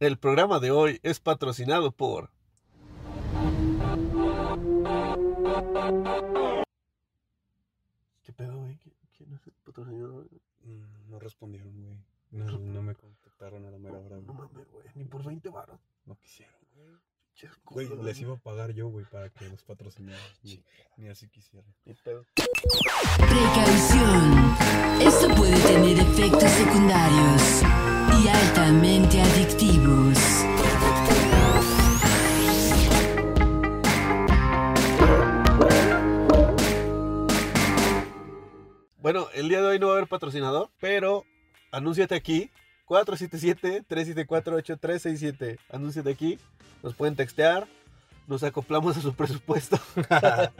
El programa de hoy es patrocinado por. ¿Qué pedo, güey? ¿Qui- ¿Quién es el patrocinador? Mm, No respondieron, güey. No, no me contactaron a la mera hora, No mames, güey. Ni por 20 baros. No quisieron, güey. Güey, les iba a pagar yo, güey, para que los patrocinaran. Ni, ni así pedo. Precaución. Esto puede tener efectos secundarios y altamente adictivos. Bueno, el día de hoy no va a haber patrocinador, pero anúnciate aquí. 477-374-8367. Anúnciate aquí. Nos pueden textear. Nos acoplamos a su presupuesto.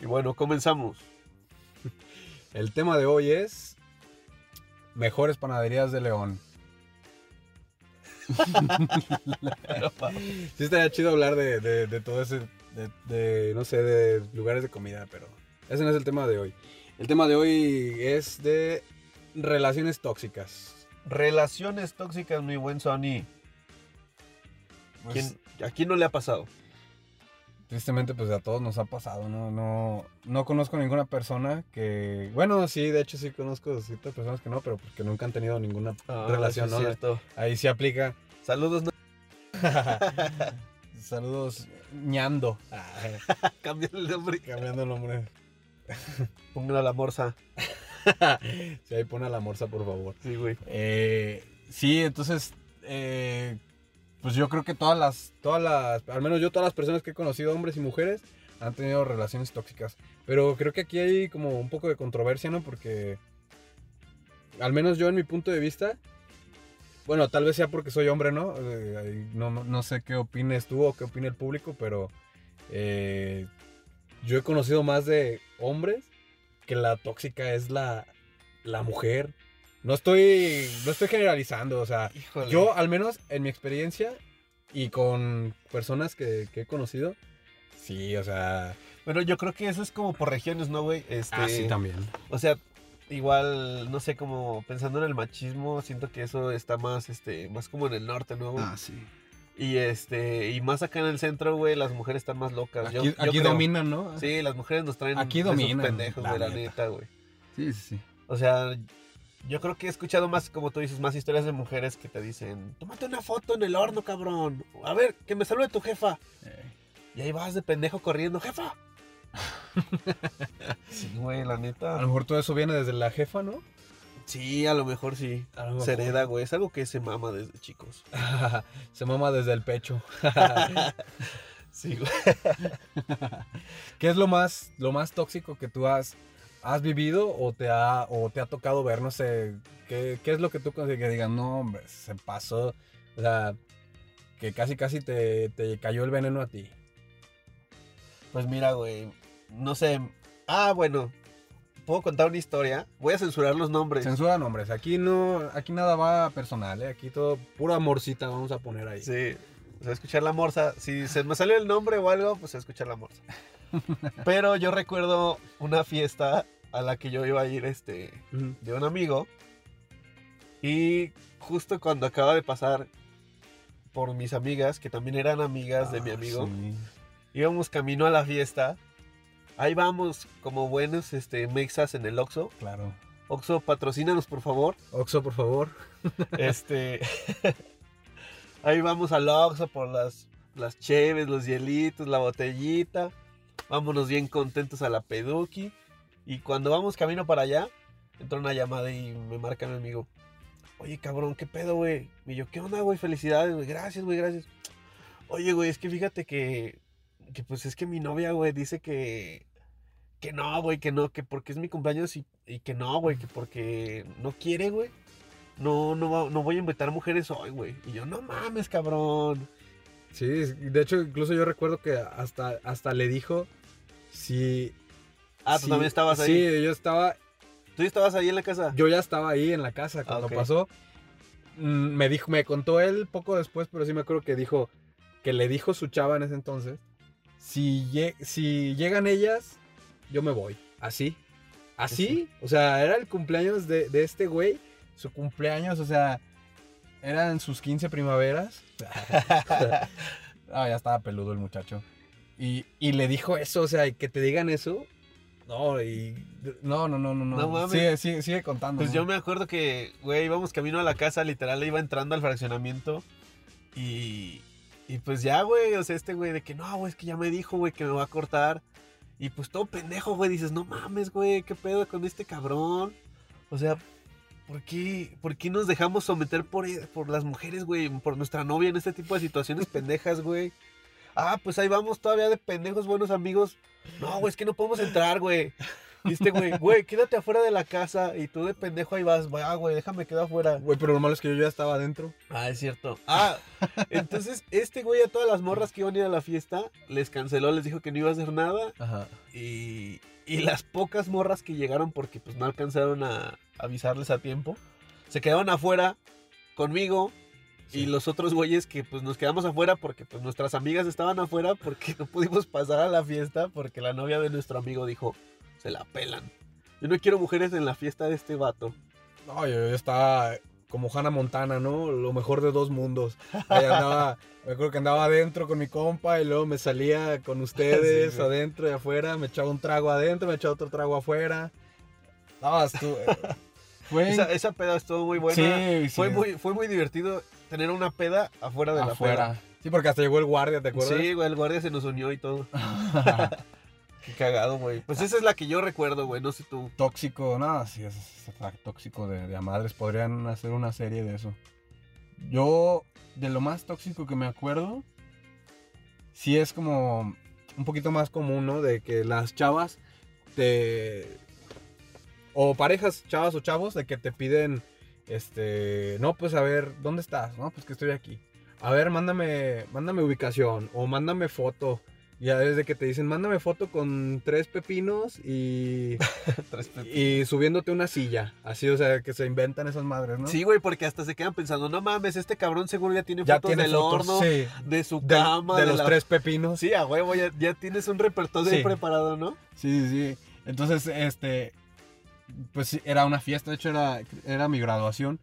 y bueno, comenzamos. El tema de hoy es mejores panaderías de León. Sí estaría chido hablar de, de- de todo ese, de, de, no sé, de lugares de comida, pero ese no es el tema de hoy. El tema de hoy es de relaciones tóxicas. Relaciones tóxicas, mi buen Sony. Pues, ¿Quién- ¿A quién no le ha pasado? Tristemente, pues a todos nos ha pasado, ¿no? No, no conozco ninguna persona que... Bueno, sí, de hecho sí conozco ciertas personas que no, pero porque nunca han tenido ninguna relación, Ah, es ¿no? cierto. Ahí sí aplica. Saludos. no- Saludos, ñando. Cámbiale el nombre. Cambiando el nombre. Póngale a la morsa. Si ahí pone a la morsa, por favor. Sí, güey. Eh, sí, entonces, eh, pues yo creo que todas las, todas las, al menos yo todas las personas que he conocido, hombres y mujeres, han tenido relaciones tóxicas. Pero creo que aquí hay como un poco de controversia, ¿no? Porque, al menos yo en mi punto de vista, bueno, tal vez sea porque soy hombre, ¿no? Eh, no- no sé qué opines tú o qué opina el público, pero eh, yo he conocido más de hombres que la tóxica es la, la mujer. No estoy, no estoy generalizando, o sea, Híjole. yo al menos en mi experiencia y con personas que, que he conocido, sí, o sea, Bueno, yo creo que eso es como por regiones, ¿no, güey? Este, ah, sí también. O sea, igual, no sé, como pensando en el machismo, siento que eso está más, este, más como en el norte, ¿no, güey? sí. Y este, y más acá en el centro, güey, las mujeres están más locas. Aquí, yo aquí creo. dominan, ¿no? Sí, las mujeres nos traen Aquí esos dominan, pendejos, la güey, la neta. neta, güey. Sí, sí, sí. O sea, yo creo que he escuchado más, como tú dices, más historias de mujeres que te dicen, tómate una foto en el horno, cabrón. A ver, que me salude tu jefa. Eh, Y ahí vas de pendejo corriendo, jefa. sí, güey, la a neta. lo mejor todo eso viene desde la jefa, ¿no? Sí, a lo mejor sí. Lo Se hereda, güey. Es algo que se mama desde chicos. Se mama desde el pecho. Sí, güey. ¿Qué es lo más, lo más tóxico que tú has, has vivido o te, ha, o te ha tocado ver? No sé, ¿qué, qué es lo que tú que digan, no, hombre, se pasó? O sea, que casi, casi te, te cayó el veneno a ti. Pues mira, güey. No sé. Ah, bueno. Puedo contar una historia. Voy a censurar los nombres. Censura nombres, aquí no, aquí nada va personal, ¿eh? aquí todo, pura amorcita vamos a poner ahí. Sí. O sea, escuchar la morsa. Si se me salió el nombre o algo, pues a escuchar la morsa. Pero yo recuerdo una fiesta a la que yo iba a ir, este, de un amigo. Y justo cuando acaba de pasar por mis amigas, que también eran amigas de mi Ah, amigo, sí. íbamos camino a la fiesta. Ahí vamos como buenos este, mexas en el Oxxo. Claro. Oxxo, patrocínanos por favor. Oxo, por favor. Este. Ahí vamos al Oxxo por las, las cheves, los hielitos, la botellita. Vámonos bien contentos a la Peduki. Y cuando vamos camino para allá, entra una llamada y me marca mi amigo. Oye, cabrón, ¿qué pedo, güey? Y yo, ¿qué onda, güey? Felicidades, güey. Gracias, güey, gracias. Oye, güey, es que fíjate que. Que pues es que mi novia, güey, dice que. Que no, güey, que no, que porque es mi cumpleaños y, y que no, güey, que porque no quiere, güey. No, no, no voy a invitar mujeres hoy, güey. Y yo, no mames, cabrón. Sí, de hecho, incluso yo recuerdo que hasta, hasta le dijo si... Ah, tú si- también estabas ahí. Sí, yo estaba, ¿Tú ya estabas ahí en la casa? yo ya estaba ahí en la casa cuando ok. pasó. Mm, Me dijo, me contó él poco después, pero sí me acuerdo que dijo, que le dijo su chava en ese entonces, si, lle- si llegan ellas, yo me voy. Así. Así. O sea, era el cumpleaños de, de este güey. Su cumpleaños, o sea, eran sus 15 primaveras. ah, ya estaba peludo el muchacho. Y, y le dijo eso, o sea, que te digan eso. No, y. No, no, no, no. no. No mames. Sigue, sigue, sigue contando. Pues ¿no? yo me acuerdo que, güey, íbamos camino a la casa, literal, iba entrando al fraccionamiento. Y, y pues ya, güey, o sea, este güey de que no, güey, es que ya me dijo, güey, que me va a cortar. Y pues todo pendejo, güey, dices, no mames, güey, qué pedo con este cabrón. O sea, ¿por qué, por qué nos dejamos someter por, e- por las mujeres, güey, por nuestra novia en este tipo de situaciones pendejas, güey? Ah, pues ahí vamos todavía de pendejos, buenos amigos. No, güey, es que no podemos entrar, güey. Y este güey, güey, quédate afuera de la casa y tú de pendejo ahí vas, ah, güey, déjame quedar afuera. Güey, pero lo malo es que yo ya estaba adentro. Ah, es cierto. Ah, entonces este güey a todas las morras que iban a ir a la fiesta les canceló, les dijo que no iba a hacer nada Ajá. y, y las pocas morras que llegaron porque pues no alcanzaron a avisarles a tiempo, se quedaron afuera conmigo y los otros güeyes que pues nos quedamos afuera porque pues nuestras amigas estaban afuera porque no pudimos pasar a la fiesta porque la novia de nuestro amigo dijo, se la pelan. Yo no quiero mujeres en la fiesta de este vato. No, estaba como Hannah Montana, ¿no? Lo mejor de dos mundos. Ahí andaba, me acuerdo que andaba adentro con mi compa y luego me salía con ustedes Sí, adentro y afuera, me echaba un trago adentro, me echaba otro trago afuera. No, estuvo- fue Esa, esa peda estuvo muy buena. Sí, sí. Fue, muy, fue muy divertido tener una peda afuera de la afuera. Sí, porque hasta llegó el guardia, ¿te peda. acuerdas? Sí, el guardia se nos unió y todo. Qué cagado, güey. Pues esa es la que yo recuerdo, güey. No sé tú. tóxico, no, sí, es, es tóxico de, de madres. Podrían hacer una serie de eso. Yo, de lo más tóxico que me acuerdo, sí es como un poquito más común, ¿no? De que las chavas te. O parejas, chavas o chavos, de que te piden, este, no, pues a ver, ¿dónde estás? No, pues que estoy aquí. A ver, mándame, mándame ubicación o mándame foto. Ya desde que te dicen, mándame foto con tres pepinos y Tres pe- y subiéndote una silla. Así, o sea, que se inventan esas madres, ¿no? Sí, güey, porque hasta se quedan pensando, no mames, este cabrón seguro ya tiene ya fotos tiene del fotos, horno, sí, de su del- cama, de, de, los la- tres pepinos. Sí, a huevo, ya, ya tienes un repertorio Sí. preparado, ¿no? sí, sí. Entonces, este, pues sí, era una fiesta, de hecho era, era mi graduación.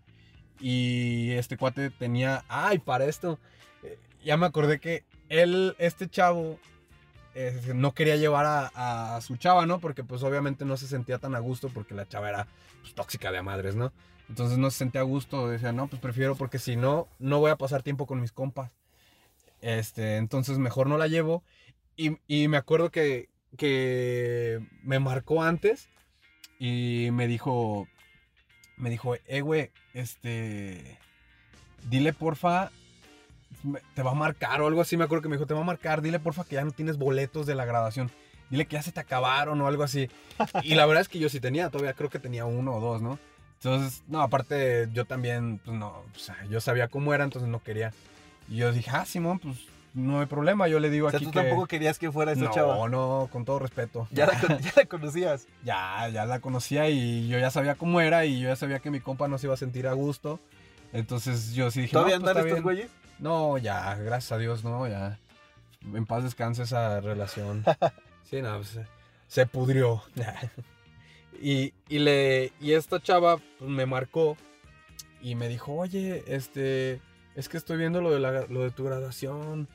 Y este cuate tenía, ay, para esto, eh, ya me acordé que él, este chavo, no quería llevar a, su chava, ¿no? Porque pues obviamente no se sentía tan a gusto porque la chava era pues, tóxica de a madres, ¿no? Entonces no se sentía a gusto, decía, no, pues prefiero porque si no, no voy a pasar tiempo con mis compas. Este, entonces mejor no la llevo. Y, y me acuerdo que, que me marcó antes y me dijo, me dijo, eh, güey, este, dile porfa, te va a marcar o algo así. Me acuerdo que me dijo, te va a marcar, dile porfa que ya no tienes boletos de la graduación. Dile que ya se te acabaron o algo así. Y la verdad es que yo sí tenía, todavía creo que tenía uno o dos, ¿no? Entonces, no, aparte yo también, pues no, o sea, yo sabía cómo era, entonces no quería. Y yo dije, ah, Simón, pues no hay problema, yo le digo O sea, aquí tú que... tampoco querías que fuera esa no, chava. no, con todo respeto. Ya la, ya la conocías. Ya, ya la conocía y yo ya sabía cómo era y yo ya sabía que mi compa no se iba a sentir a gusto. Entonces yo sí dije, ¿Todavía no, pues, andan estos güeyes? No, ya, gracias a Dios, no, ya. En paz descanse esa relación. Sí, no, pues, se- pudrió. y, y, le, y esta chava pues, me marcó y me dijo, oye, este, es que estoy viendo lo de, la, lo de tu graduación.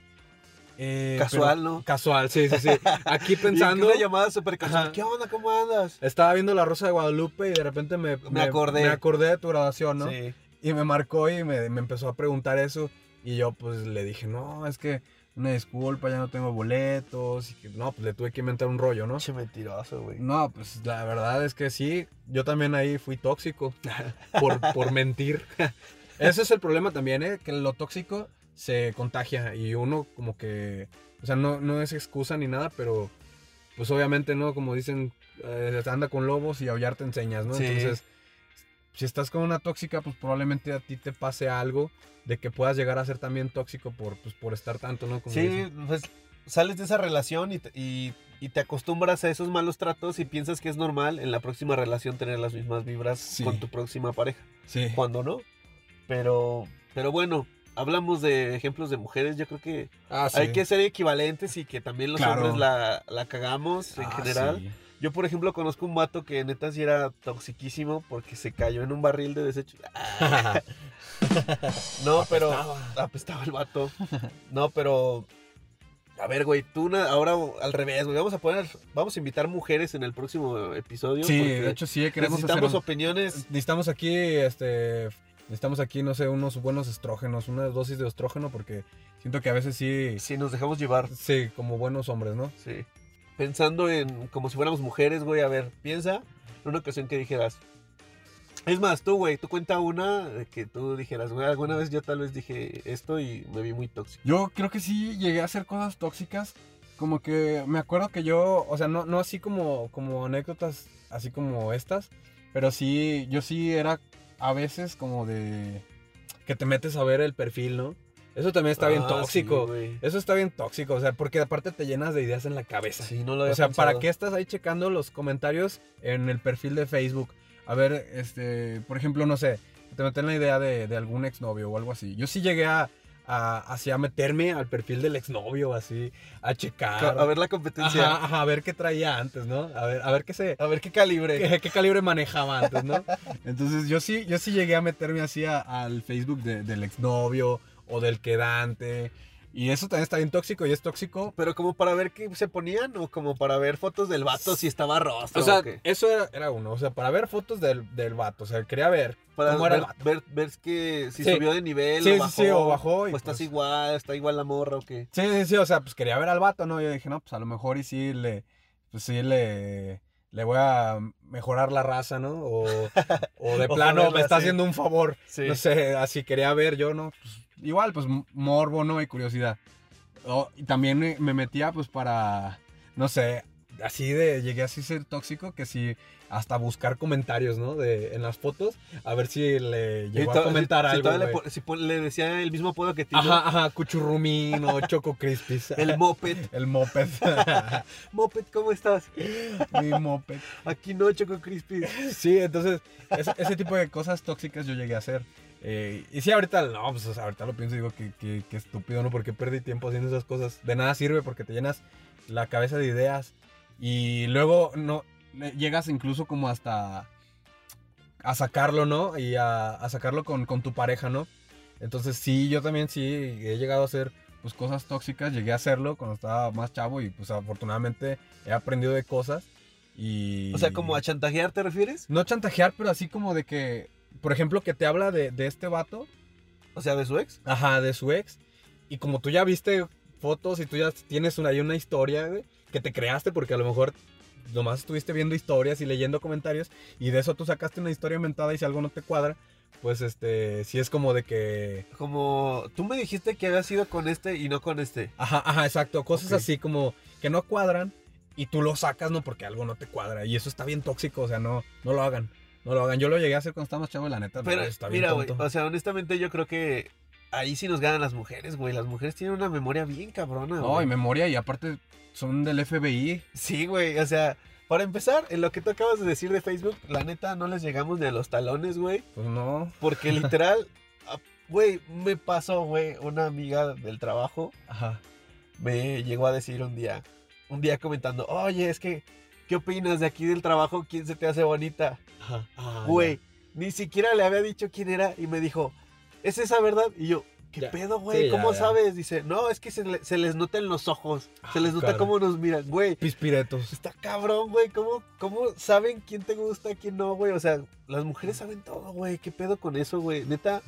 Eh, Casual, pero- ¿no? Casual, sí, sí, sí. Aquí pensando... Una llamada súper casual. Ajá. ¿Qué onda? ¿Cómo andas? Estaba viendo La Rosa de Guadalupe y de repente me, Me acordé. me acordé de tu graduación, ¿no? Sí. Y me marcó y me, me empezó a preguntar eso. Y yo pues le dije, no, es que una disculpa, ya no tengo boletos. Y que no, pues le tuve que inventar un rollo, ¿no? Pinche mentiroso, güey. No, pues la verdad es que sí, yo también ahí fui tóxico por, por mentir. Ese es el problema también, ¿eh? Que lo tóxico se contagia y uno como que, o sea, no, no es excusa ni nada, pero pues obviamente, ¿no? Como dicen, eh, anda con lobos y aullar te enseñas, ¿no? Sí. Entonces, si estás con una tóxica, pues probablemente a ti te pase algo de que puedas llegar a ser también tóxico por, pues, por estar tanto, ¿no? Como Sí, dicen. pues sales de esa relación y te, y, y te acostumbras a esos malos tratos y piensas que es normal en la próxima relación tener las mismas vibras Sí. con tu próxima pareja. Sí. Cuando no. Pero, pero bueno, hablamos de ejemplos de mujeres. Yo creo que Ah, sí. hay que ser equivalentes y que también los Claro. hombres la, la cagamos en Ah, general. sí. Yo, por ejemplo, conozco un vato que neta sí era toxiquísimo porque se cayó en un barril de desechos. No, pero. Apestaba el vato. No, pero. A ver, güey, tú ahora al revés, güey. Vamos a poner. Vamos a invitar mujeres en el próximo episodio. Sí, de hecho sí, queremos hacer necesitamos un- opiniones. Necesitamos aquí, este, necesitamos aquí, no sé, unos buenos estrógenos, una dosis de estrógeno, porque siento que a veces sí, Si nos dejamos llevar. sí, como buenos hombres, ¿no? Sí. Pensando en como si fuéramos mujeres, güey. A ver, piensa en una ocasión que dijeras. Es más, tú, güey, tú cuenta una que tú dijeras, güey, alguna vez yo tal vez dije esto y me vi muy tóxico. Yo creo que sí llegué a hacer cosas tóxicas, como que me acuerdo que yo, o sea, no, no así como, como anécdotas, así como estas, pero sí, yo sí era a veces como de que te metes a ver el perfil, ¿no? Eso también está bien Ah, tóxico. sí. Eso está bien tóxico, o sea, porque aparte te llenas de ideas en la cabeza. Sí, no lo había O sea, ¿para qué estás ahí checando los comentarios en el perfil de Facebook? A ver, este, por ejemplo, no sé, te meten la idea de, de algún exnovio o algo así. Yo sí llegué a, a, así a meterme al perfil del exnovio, así, a checar. A ver la competencia. Ajá, ajá, a ver qué traía antes, ¿no? A ver, a ver qué se, A ver qué calibre. qué, qué calibre manejaba antes, ¿no? Entonces yo sí, yo sí llegué a meterme así a- al Facebook de- del exnovio o del quedante. Y eso también está bien tóxico y es tóxico Pero como para ver qué se ponían o como para ver fotos del vato si estaba rostro. O sea, o eso era, era uno. O sea, para ver fotos del, del vato. O sea, quería ver para cómo ver, era el vato. ver, ver que si Sí. subió de nivel Sí, o bajó. sí, o bajó y o estás pues- igual, está igual la morra o qué. Sí, sí, sí. O sea, pues quería ver al vato, ¿no? Yo dije, no, pues a lo mejor y sí le. Pues sí le. Le voy a mejorar la raza, ¿no? O, o de plano me está haciendo un favor. Sí. No sé, así quería ver yo, ¿no? Pues, igual, pues morbo, ¿no? Y curiosidad. Y también me metía, pues, para. No sé, así de. Llegué así a ser tóxico que sí. Hasta buscar comentarios, ¿no? De, en las fotos. A ver si le llegó to- a comentar si, algo. le, si le decía el mismo apodo que tiene. Ajá, ajá, cuchurrumín o choco crispis. El moped. El moped. Moped, ¿cómo estás? Mi moped. Aquí no, Choco Crispy. Sí, entonces, ese, ese tipo de cosas tóxicas yo llegué a hacer. Eh, y sí, ahorita, no, pues o sea, ahorita lo pienso y digo que, que, que estúpido, ¿no? Porque perdí tiempo haciendo esas cosas. De nada sirve porque te llenas la cabeza de ideas. Y luego, no, le- llegas incluso como hasta a sacarlo, ¿no? Y a, a sacarlo con, con tu pareja, ¿no? Entonces, sí, yo también sí he llegado a hacer pues cosas tóxicas. Llegué a hacerlo cuando estaba más chavo y pues afortunadamente he aprendido de cosas. Y... O sea, como a chantajear, ¿te refieres? No chantajear, pero así como de que, por ejemplo, que te habla de, de este vato, O sea, de su ex. ajá, de su ex, y como tú ya viste fotos y tú ya tienes una, ahí una historia, güey, que te creaste porque a lo mejor nomás estuviste viendo historias y leyendo comentarios, y de eso tú sacaste una historia inventada y si algo no te cuadra, pues este, sí es como de que, Como tú me dijiste que había sido con este y no con este. ajá, ajá, exacto, cosas así como que no cuadran y tú lo sacas, ¿no? Porque algo no te cuadra, y eso está bien tóxico, o sea, no, no lo hagan. No lo hagan. Yo lo llegué a hacer cuando estaba más chavo, la neta. Pero está bien mira, güey, o sea, honestamente yo creo que ahí sí nos ganan las mujeres, güey. Las mujeres tienen una memoria bien cabrona, No, güey. y memoria, y aparte son del FBI. Sí, güey, o sea, para empezar, en lo que tú acabas de decir de Facebook, la neta no les llegamos ni a los talones, güey. Pues no. Porque literal, güey, me pasó, güey, una amiga del trabajo Ajá. me llegó a decir un día, un día comentando, oye, es que, ¿qué opinas de aquí del trabajo? ¿Quién se te hace bonita? Ajá. Ah, Güey, ni siquiera le había dicho quién era y me dijo, ¿es esa verdad? Y yo, ¿qué Ya. pedo, güey? Sí, ¿Cómo ya. sabes? Dice, no, es que se, le- se les nota en los ojos, se Ah, les nota cómo nos miran, güey. Pispiretos. Está cabrón, güey. ¿Cómo, ¿Cómo saben quién te gusta, quién no, güey? O sea, las mujeres saben todo, güey. ¿Qué pedo con eso, güey? Neta,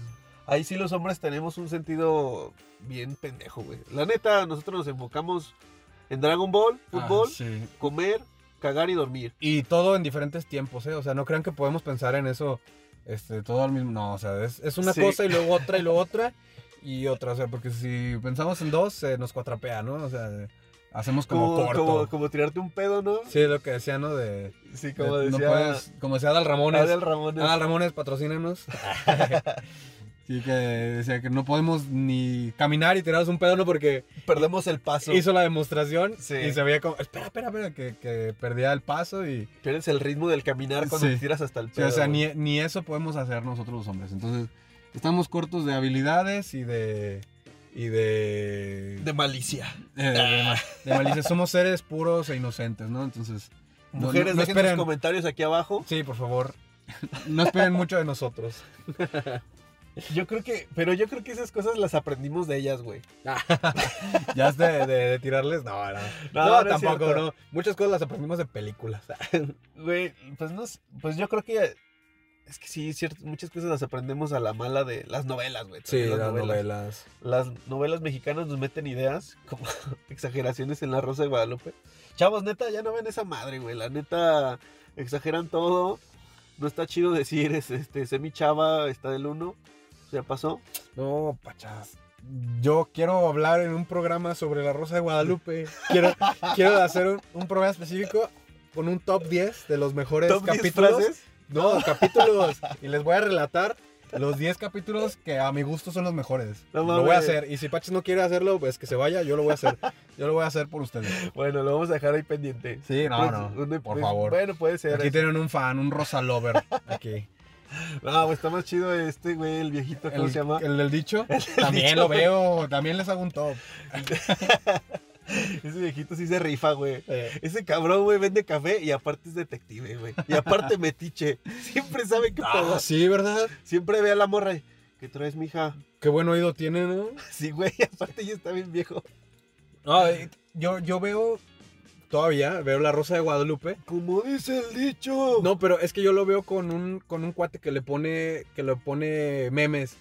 ahí sí los hombres tenemos un sentido bien pendejo, güey. La neta, nosotros nos enfocamos en Dragon Ball, fútbol, Ah, sí. comer, cagar y dormir. Y todo en diferentes tiempos, ¿eh? O sea, no crean que podemos pensar en eso este, todo al mismo. No, o sea, es, es una Sí. cosa y luego otra y luego otra y otra. O sea, porque si pensamos en dos, nos cuatrapea, ¿no? O sea, hacemos como, Como, corto. como, como tirarte un pedo, ¿no? Sí, lo que decía, ¿no? De. Sí, como de- decía no puedes- como decía Adal Ramones. Adel Ramones. Adal Ramones, patrocínanos. sí, que decía que no podemos ni caminar y tirarnos un pedo, ¿no? Porque Perdemos el paso. hizo la demostración Sí. y se veía como, espera, espera, espera, que, que perdía el paso y... Pierdes el ritmo del caminar cuando Sí. te tiras hasta el Sí, pedo. o sea, ni, ni eso podemos hacer nosotros los hombres. Entonces, estamos cortos de habilidades y de... Y de... De malicia. de, de ma- de malicia. Somos seres puros e inocentes, ¿no? Entonces, no- Mujeres, no dejen esperen. sus comentarios aquí abajo. sí, por favor, no esperen mucho de nosotros. Yo creo que, pero yo creo que esas cosas las aprendimos de ellas, güey. ya es de, de- de tirarles. No, no. No, tampoco, no. Muchas cosas las aprendimos de películas. Güey, pues no pues yo creo que es que sí, cierto, muchas cosas las aprendemos a la mala de las novelas, güey. Sí, las novelas. Las novelas mexicanas nos meten ideas, como exageraciones en La Rosa de Guadalupe. Chavos, neta, ya no ven esa madre, güey. La neta, exageran todo. No está chido decir, es, este, Semi Chava está del 1. Ya pasó. No, pachas. Yo quiero hablar en un programa sobre la Rosa de Guadalupe. Quiero, quiero hacer un, un programa específico con un top 10 de los mejores Top 10 capítulos. frases. No, capítulos. Y les voy a relatar los 10 capítulos que a mi gusto son los mejores. No lo voy a hacer. Y si Pachas no quiere hacerlo, pues que se vaya. Yo lo voy a hacer. Yo lo voy a hacer por ustedes. Bueno, lo vamos a dejar ahí pendiente. Sí, no, Pues, no. Por pues, favor. Bueno, puede ser. Aquí tienen un fan, un Rosa Lover. Aquí. No, pues está más chido este, güey, el viejito, ¿cómo El, se llama? el del dicho. también dicho, lo güey. veo. También les hago un top. Ese viejito sí se rifa, güey. Eh, Ese cabrón, güey, vende café y aparte es detective, güey. Y aparte metiche. Siempre sabe pedo. Ah, sí, ¿verdad? Siempre ve a la morra y, ¿qué traes, mija? Qué buen oído tiene, ¿no? Sí, güey, aparte ya está bien viejo. No, yo, yo veo todavía, veo la Rosa de Guadalupe. Como dice el dicho. No, pero es que yo lo veo con un, con un cuate que le pone, que le pone memes.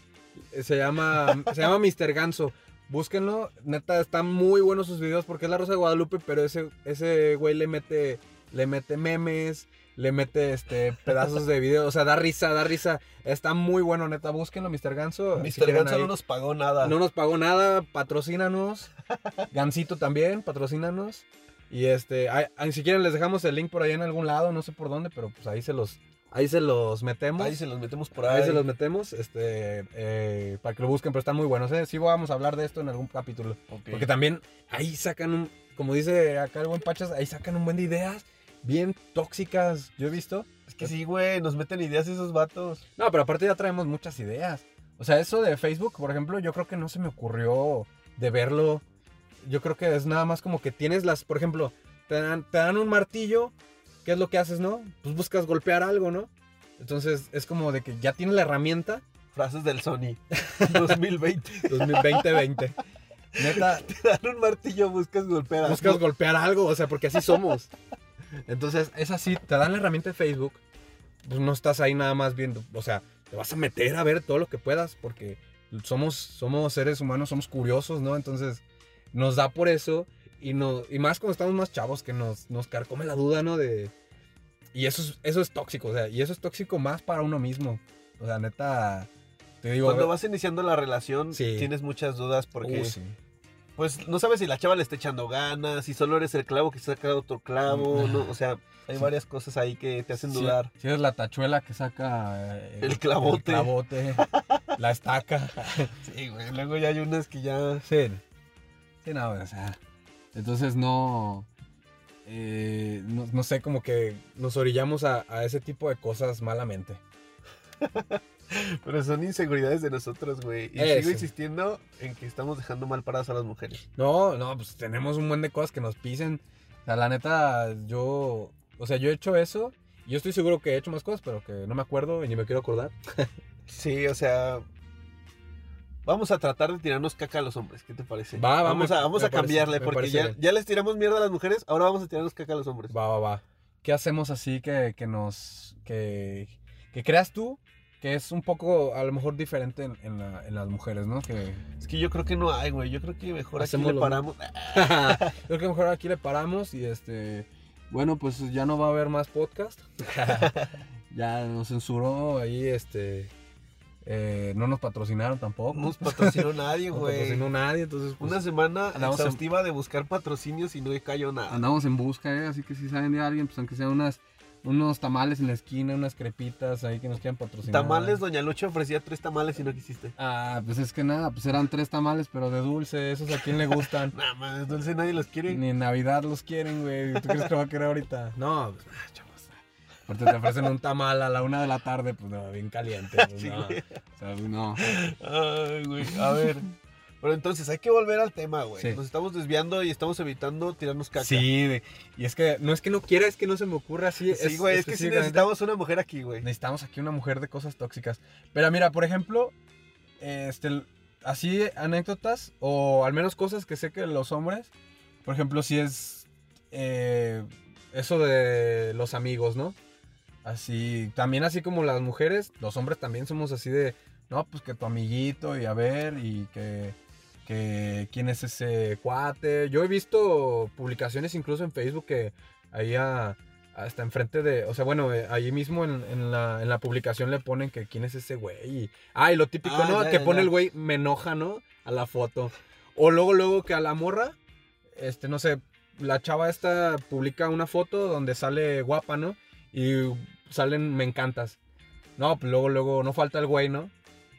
Se llama, se llama Mr. Ganso. Búsquenlo, neta, están muy buenos sus videos porque es la Rosa de Guadalupe, pero ese, ese güey le mete, le mete memes, le mete este pedazos de video, o sea, da risa, da risa. Está muy bueno, neta, búsquenlo, Mr. Ganso. Mr. Ganso ahí. no nos pagó nada. No nos pagó nada, patrocínanos. Gansito también, patrocínanos. Y este, ahí- ahí, si quieren les dejamos el link por ahí en algún lado, no sé por dónde, pero pues ahí se los, ahí se los metemos. Ahí se los metemos por Ahí ahí. se los metemos, este, eh, para que lo busquen, pero están muy buenos, ¿eh? Sí vamos a hablar de esto en algún capítulo. Porque también ahí sacan un, como dice acá el buen Pachas, ahí sacan un buen de ideas bien tóxicas, yo he visto. Es que sí, güey, nos meten ideas esos vatos. No, pero aparte ya traemos muchas ideas. O sea, eso de Facebook, por ejemplo, yo creo que no se me ocurrió de verlo. Yo creo que es nada más como que tienes las, por ejemplo, te dan, te dan un martillo, ¿qué es lo que haces, no? Pues buscas golpear algo, ¿no? Entonces es como de que ya tienes la herramienta Frases del Sony 2020. 2020. Neta, Te dan un martillo, buscas golpear. a- buscas golpear algo, o sea, porque así somos. Entonces, es así, te dan la herramienta de Facebook, pues no estás ahí nada más viendo, o sea, te vas a meter a ver todo lo que puedas, porque somos, somos seres humanos, somos curiosos, ¿no? Entonces, nos da por eso, y, no, y más cuando estamos más chavos, que nos, nos carcome la duda, ¿no? De, y eso es, eso es tóxico, o sea, y eso es tóxico más para uno mismo. O sea, neta, te digo... Cuando vas iniciando la relación, Sí. tienes muchas dudas porque, uh, sí. pues, no sabes si la chava le está echando ganas, si solo eres el clavo que saca otro clavo, ¿no? O sea, hay Sí. varias cosas ahí que te hacen dudar. Si eres la tachuela que saca eh, El clavote. el clavote, la estaca. Sí, güey, luego ya hay unas que ya... Sí. Sí, no, o sea. Entonces no. eh, no, no sé, como que nos orillamos a, a ese tipo de cosas malamente. Pero son inseguridades de nosotros, güey. Y Eso. sigo insistiendo en que estamos dejando mal paradas a las mujeres. No, no, pues tenemos un buen de cosas que nos pisen. O sea, la neta, yo. O sea, yo he hecho eso. Yo estoy seguro que he hecho más cosas, pero que no me acuerdo y ni me quiero acordar. Sí, o sea... Vamos a tratar de tirarnos caca a los hombres, ¿qué te parece? Va, va, vamos me- a, vamos a cambiarle, porque ya, ya les tiramos mierda a las mujeres, ahora vamos a tirarnos caca a los hombres. Va, va, va. ¿Qué hacemos así que, que nos. Que, que creas tú que es un poco a lo mejor diferente en, en la- en las mujeres, ¿no? Que Es que yo creo que no hay, güey. Yo creo que mejor aquí le paramos. Creo que mejor aquí le paramos y este. Bueno, pues ya no va a haber más podcast. ya nos censuró ahí, este. Eh, no nos patrocinaron tampoco. No nos patrocinó nadie, No güey. patrocinó nadie, entonces. pues, Una semana andamos en- exhaustiva de buscar patrocinios y no cayó nada. andamos en busca, ¿eh? Así que si saben de alguien, pues aunque sean unas, unos tamales en la esquina, unas crepitas ahí que nos quieran patrocinar. Tamales, Doña Lucha ofrecía tres tamales y no quisiste. Ah, pues es que nada, pues eran tres tamales, pero de dulce, esos a quién le gustan. Nada más, dulce nadie los quiere. Ni en Navidad los quieren, güey. ¿Tú crees que va a querer ahorita? No, pues, ah. Porque te ofrecen un tamal a la una de la tarde, pues no, bien caliente. Pues, Sí, no. O sea, no. Ay, güey. A ver. Pero entonces hay que volver al tema, güey. Sí. Nos estamos desviando y estamos evitando tirarnos caca. Sí, y es que no es que no quiera, es que no se me ocurre así. Sí, güey, es, que sí específicamente. necesitamos una mujer aquí, güey. Necesitamos aquí una mujer de cosas tóxicas. Pero mira, por ejemplo, este, así anécdotas o al menos cosas que sé que los hombres, por ejemplo, si es eh, eso de los amigos, ¿no? Así, también así como las mujeres, los hombres también somos así de, no, pues que tu amiguito y a ver y que, que quién es ese cuate. Yo he visto publicaciones incluso en Facebook que ahí a- hasta enfrente de, o sea, bueno, eh, ahí mismo en, en la, en la publicación le ponen que quién es ese güey. Y, ah, y lo típico, Ah, ¿no? ya, que ya, pone ya. el güey, me enoja, ¿no? A la foto. O luego, luego que a la morra, este, no sé, la chava esta publica una foto donde sale guapa, ¿no? Y salen me encantas. No, pues luego, luego, no falta el güey, ¿no?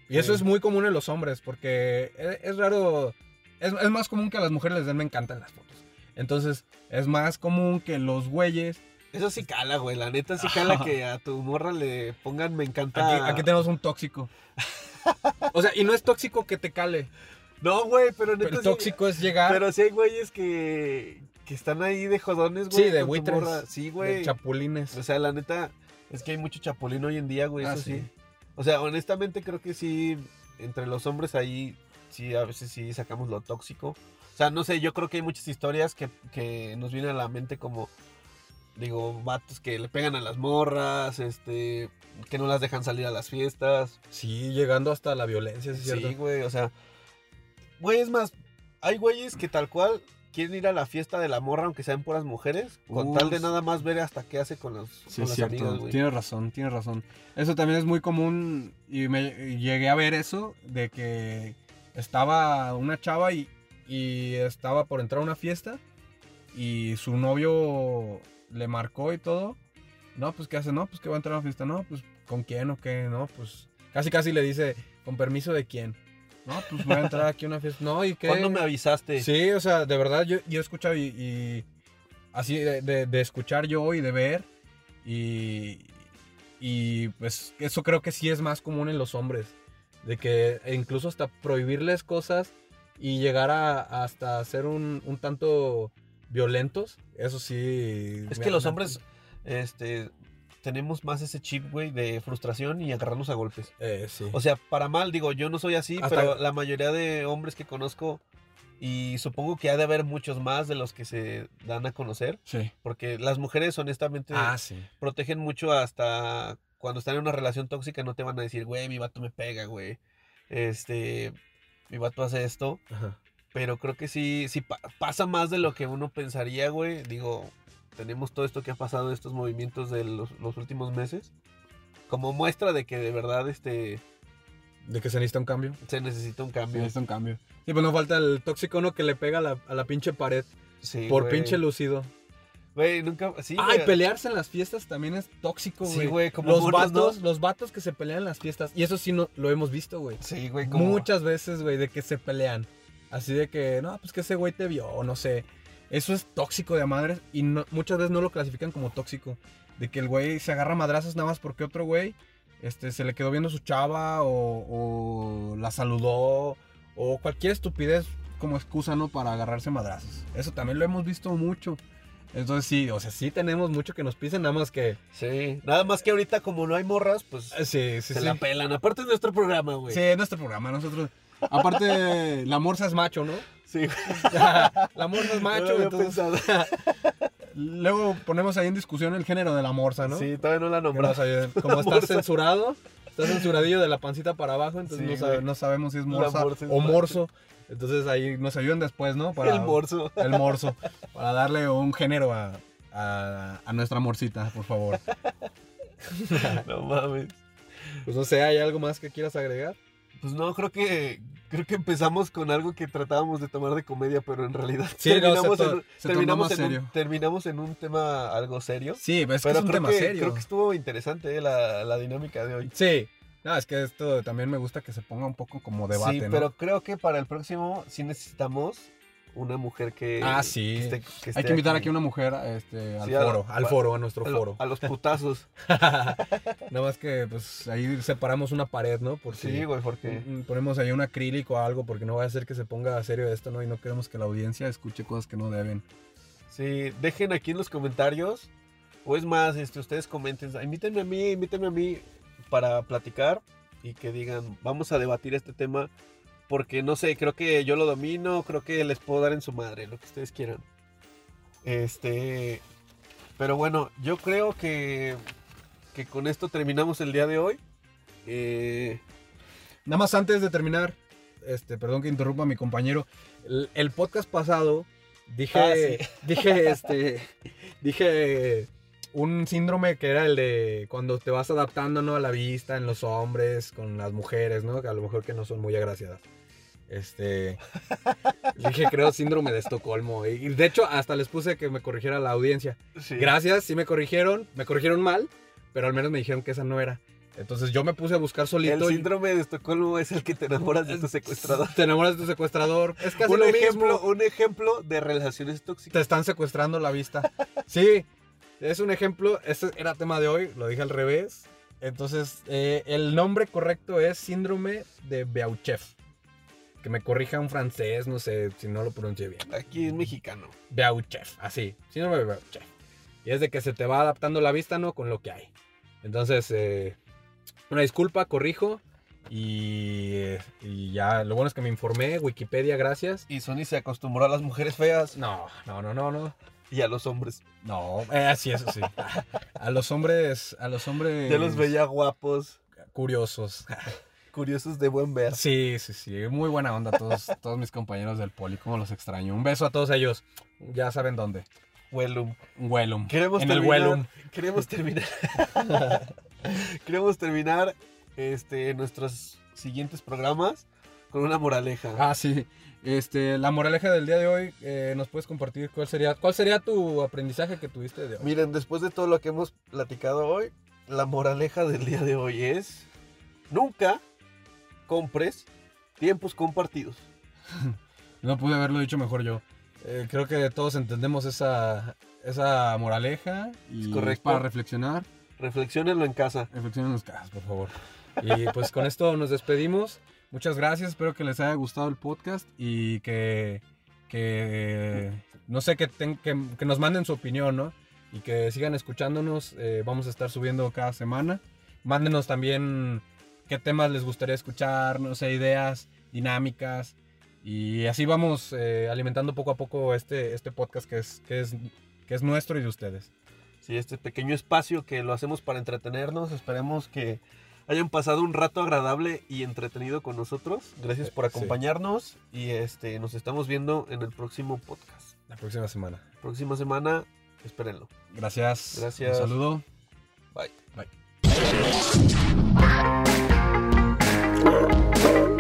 Y eso es muy común en los hombres, porque es, es raro, es, es más común que a las mujeres les den me encantan las fotos. Entonces, es más común que los güeyes... Eso sí cala, güey. La neta sí cala que a tu morra le pongan me encanta. Aquí, aquí tenemos un tóxico. O sea, y no es tóxico que te cale. No, güey, pero neta Pero sí- tóxico es llegar Pero sí hay güeyes que, que están ahí de jodones, güey. Sí, de buitres. Sí, de güey. chapulines. O sea, la neta, es que hay mucho chapulín hoy en día, güey. Ah, eso sí. sí. O sea, honestamente creo que sí, entre los hombres ahí, sí, a veces sí sacamos lo tóxico. O sea, no sé, yo creo que hay muchas historias que, que nos vienen a la mente como, digo, vatos que le pegan a las morras, este, que no las dejan salir a las fiestas. Sí, llegando hasta la violencia, ¿sí es Sí, cierto? güey, o sea, güey, es más, hay güeyes que tal cual quieren ir a la fiesta de la morra, aunque sean puras mujeres, con tal de nada más ver hasta qué hace con, los, Sí, con las cierto. amigas, güey. Tienes razón, tienes razón. Eso también es muy común y me llegué a ver eso de que estaba una chava y, y estaba por entrar a una fiesta y su novio le marcó y todo. No, pues ¿qué hace? No, pues que va a entrar a una fiesta. No, pues ¿con quién o qué? No, pues casi casi le dice, ¿con permiso de quién? No, pues voy a entrar aquí a una fiesta. No, ¿y qué? ¿Cuándo me avisaste? Sí, o sea, de verdad yo, yo he escuchado y, y así de, de- de escuchar yo y de ver y, y pues eso creo que sí es más común en los hombres, de que incluso hasta prohibirles cosas y llegar a hasta ser un, un tanto violentos, eso sí. Es que los hombres, este, tenemos más ese chip, güey, de frustración y agarrarnos a golpes. Eh, sí. O sea, para mal, digo, yo no soy así, Hasta- pero la mayoría de hombres que conozco, y supongo que ha de haber muchos más de los que se dan a conocer, sí. porque las mujeres honestamente Ah, sí. protegen mucho hasta cuando están en una relación tóxica, no te van a decir, güey, mi vato me pega, güey. Este, mi vato hace esto. Ajá. Pero creo que sí, sí pa- pasa más de lo que uno pensaría, güey. Digo, tenemos todo esto que ha pasado, estos movimientos de los, los últimos meses. Como muestra de que de verdad este, De que se necesita un cambio. se necesita un Se cambio. necesita un cambio. Sí, pues no falta el tóxico uno que le pega a la, a la pinche pared Sí, por güey. pinche lucido. Güey, nunca. Sí, Ah, y güey. pelearse en las fiestas también es tóxico, Sí, güey. güey, como los monos, ¿no? vatos, los vatos que se pelean en las fiestas. Y eso sí no, lo hemos visto, güey. Sí, güey, como. Muchas veces, güey, de que se pelean. Así de que, no, pues que ese güey te vio, o no sé. Eso es tóxico de madres. Y no- muchas veces no lo clasifican como tóxico. De que el güey se agarra a madrazos nada más porque otro güey este, se le quedó viendo su chava o, o la saludó. O cualquier estupidez como excusa, ¿no? Para agarrarse madrazos. Eso también lo hemos visto mucho. Entonces sí, o sea, sí tenemos mucho que nos pisen, nada más que... Sí. Nada más que ahorita, como no hay morras, pues eh, Sí, sí, se sí. la pelan. Aparte de nuestro programa, güey. Sí, es nuestro programa, nosotros... Aparte, la morsa es macho, ¿no? Sí, la morsa es No macho, había entonces... Luego ponemos ahí en discusión el género de la morsa, ¿no? Sí, todavía no la no nombramos. como está censurado, está censuradillo de la pancita para abajo, entonces Sí, no, sabe- no sabemos si es morsa, morsa es o macho. morso. Entonces ahí nos ayudan después, ¿no? Para, El morso. El morso. Para darle un género a, a- a nuestra morcita, por favor. No mames. Pues no sé, ¿hay algo más que quieras agregar? Pues no, creo que creo que empezamos con algo que tratábamos de tomar de comedia, pero en realidad Sí, no, se terminamos, en, se terminamos, en un, serio. terminamos en un tema algo serio. Sí, es que pero es un tema que, serio. creo que estuvo interesante eh, la, la dinámica de hoy. Sí. No, es que esto también me gusta que se ponga un poco como debate, sí, ¿no? pero creo que para el próximo sí necesitamos una mujer que, Ah, sí. que esté- que Hay esté que invitar aquí a una mujer este, al Sí, a- foro, al a- foro, a nuestro a, lo- foro. a los putazos. Nada más que pues ahí separamos una pared, ¿no? Porque Sí, güey, porque mm, ponemos ahí un acrílico o algo porque no va a ser que se ponga serio esto, ¿no? Y no queremos que la audiencia escuche cosas que no deben. sí, dejen aquí en los comentarios o es más, este ustedes comenten, invítenme a mí, invítenme a mí para platicar y que digan, vamos a debatir este tema porque no sé, creo que yo lo domino, creo que les puedo dar en su madre, lo que ustedes quieran. Este, pero bueno, yo creo que, que con esto terminamos el día de hoy. Eh, Nada más antes de terminar, este, perdón que interrumpa a mi compañero. El, el podcast pasado dije, Ah, sí. dije, este, dije un síndrome que era el de cuando te vas adaptando, ¿no? A la vista en los hombres, con las mujeres, ¿no? Que a lo mejor que no son muy agraciadas. Este, dije, creo, síndrome de Estocolmo. Y de hecho, hasta les puse que me corrigiera la audiencia. sí. Gracias, sí me corrigieron, me corrigieron mal, pero al menos me dijeron que esa no era. Entonces yo me puse a buscar El solito. y- síndrome de Estocolmo es el que te enamoras de tu secuestrador. Te enamoras de tu secuestrador. Es casi Un lo ejemplo, mismo. un ejemplo de relaciones Te tóxicas. están secuestrando la vista. Sí, es un ejemplo. Este era tema de hoy, lo dije al revés. Entonces, eh, el nombre correcto es síndrome de Beauchef. Que me corrija un francés, no sé si no lo pronuncié bien. Aquí es mexicano. Beauchef, así, síndrome de Beauchef. Y es de que se te va adaptando la vista, ¿no? Con lo que hay. Entonces, eh, una disculpa, corrijo. Y, eh, y ya, lo bueno es que me informé, Wikipedia, gracias. Y Sony se acostumbró a las mujeres feas No, no, no, no, no. y a los hombres. No, eh, sí, eso sí. A los hombres, a los hombres Ya los veía guapos, curiosos. curiosos de buen ver. Sí, sí, sí. Muy buena onda todos, todos mis compañeros del poli, cómo los extraño. Un beso a todos ellos. Ya saben dónde. Un Wellum. Queremos en el terminar, Wellum. Queremos terminar. queremos terminar este, nuestros siguientes programas con una moraleja. Ah, sí. Este, la moraleja del día de hoy, eh, ¿nos puedes compartir cuál sería, cuál sería tu aprendizaje que tuviste de hoy? Miren, después de todo lo que hemos platicado hoy, la moraleja del día de hoy es nunca compres tiempos compartidos. No pude haberlo dicho mejor yo. Eh, creo que todos entendemos esa, esa moraleja y Es correcto. para reflexionar. Reflexionenlo en casa. Reflexionen los casos, por favor. Y pues con esto nos despedimos. Muchas gracias, espero que les haya gustado el podcast y que, que no sé, que, ten- que, que nos manden su opinión, ¿no? Y que sigan escuchándonos, eh, vamos a estar subiendo cada semana. Mándenos también qué temas les gustaría escuchar, no sé, ideas, dinámicas. Y así vamos eh, alimentando poco a poco este, este podcast que es, que, es, que es nuestro y de ustedes. Sí, este pequeño espacio que lo hacemos para entretenernos. Esperemos que hayan pasado un rato agradable y entretenido con nosotros. Gracias por Sí. acompañarnos y este nos estamos viendo en el próximo podcast. La próxima semana. Próxima semana, espérenlo. Gracias. Gracias. Un saludo. Bye. Bye. thank you.